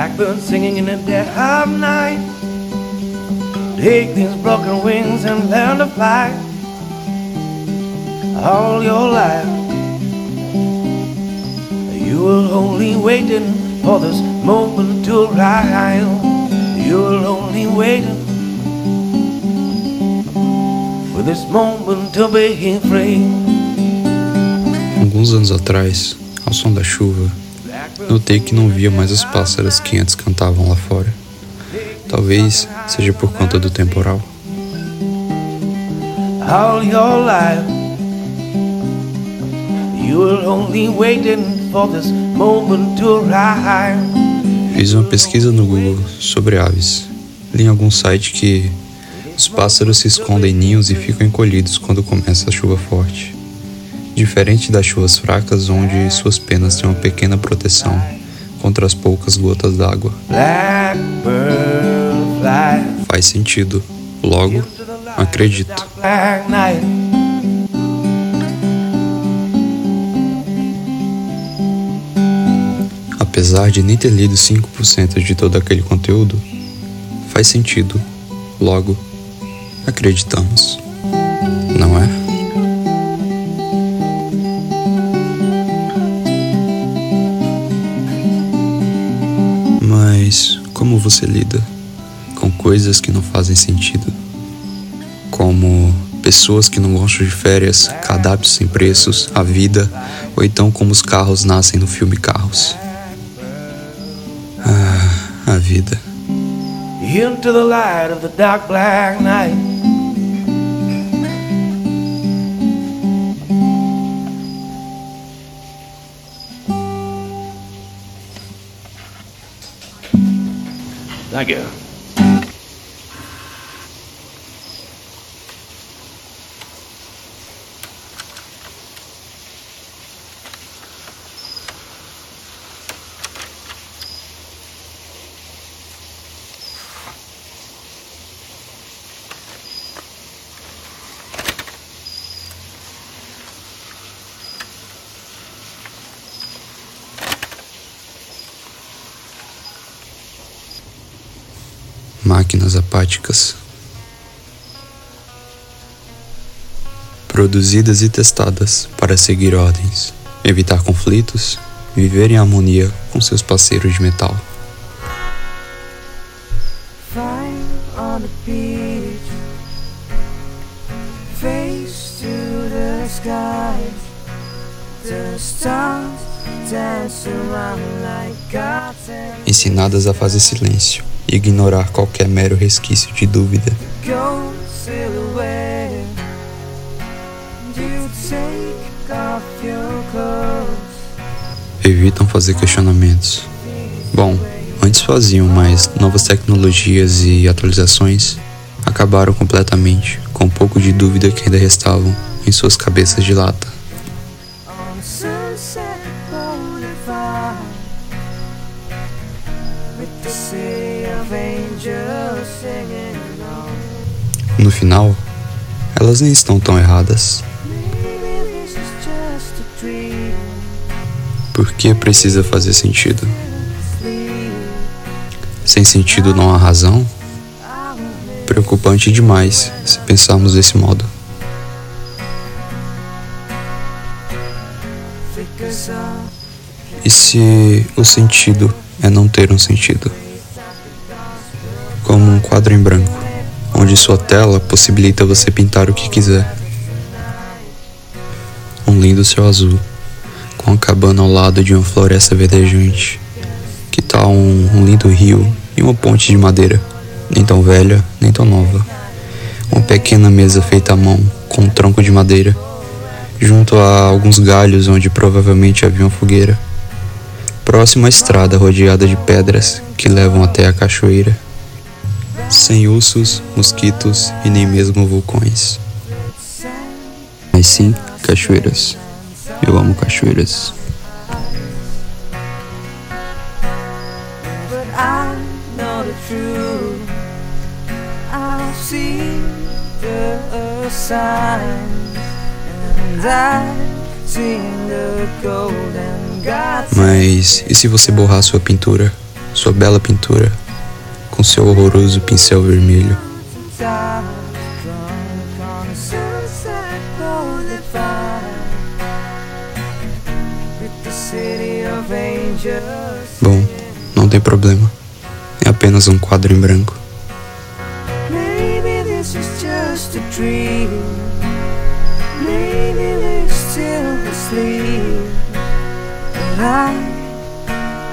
Blackbird singing in the dead of night. Take these broken wings and learn to fly all your life. You were only waiting for this moment to arrive. You were only waiting for this moment to be free. Alguns anos atrás, ao som da chuva, notei que não via mais os pássaros que antes cantavam lá fora. Talvez seja por conta do temporal. All your life, you were only waiting for this moment to arrive. Fiz uma pesquisa no Google sobre aves. Li em algum site que os pássaros se escondem em ninhos e ficam encolhidos quando começa a chuva forte. Diferente das chuvas fracas, onde suas penas têm uma pequena proteção contra as poucas gotas d'água. Faz sentido. Logo, acredito. Apesar de nem ter lido 5% de todo aquele conteúdo, faz sentido. Logo, acreditamos. Não é? Você lida com coisas que não fazem sentido? Como pessoas que não gostam de férias, cardápios sem preços, a vida, ou então como os carros nascem no filme Carros. Ah, a vida. Into the light of the dark black night. Máquinas apáticas. Produzidas e testadas para seguir ordens, evitar conflitos, viver em harmonia com seus parceiros de metal. Ensinadas a fazer silêncio ignorar qualquer mero resquício de dúvida. Evitam fazer questionamentos. Bom, antes faziam, mas novas tecnologias e atualizações acabaram completamente com um pouco de dúvida que ainda restavam em suas cabeças de lata. No final, elas nem estão tão erradas. Por que precisa fazer sentido? Sem sentido não há razão? Preocupante demais se pensarmos desse modo. E se o sentido é não ter um sentido? Como um quadro em branco, onde sua tela possibilita você pintar o que quiser. Um lindo céu azul, com a cabana ao lado de uma floresta verdejante. Que tal um, um lindo rio e uma ponte de madeira, nem tão velha, nem tão nova. Uma pequena mesa feita à mão, com um tronco de madeira, junto a alguns galhos onde provavelmente havia uma fogueira. Próximo à estrada rodeada de pedras que levam até a cachoeira. Sem ursos, mosquitos e nem mesmo vulcões. Mas sim, cachoeiras. Eu amo cachoeiras. Mas e se você borrar sua pintura? sua bela pintura, com seu horroroso pincel vermelho. Bom, não tem problema. É apenas um quadro em branco.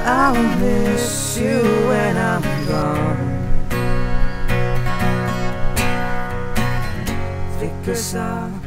I'll miss you when I'm gone. Because of the canyon.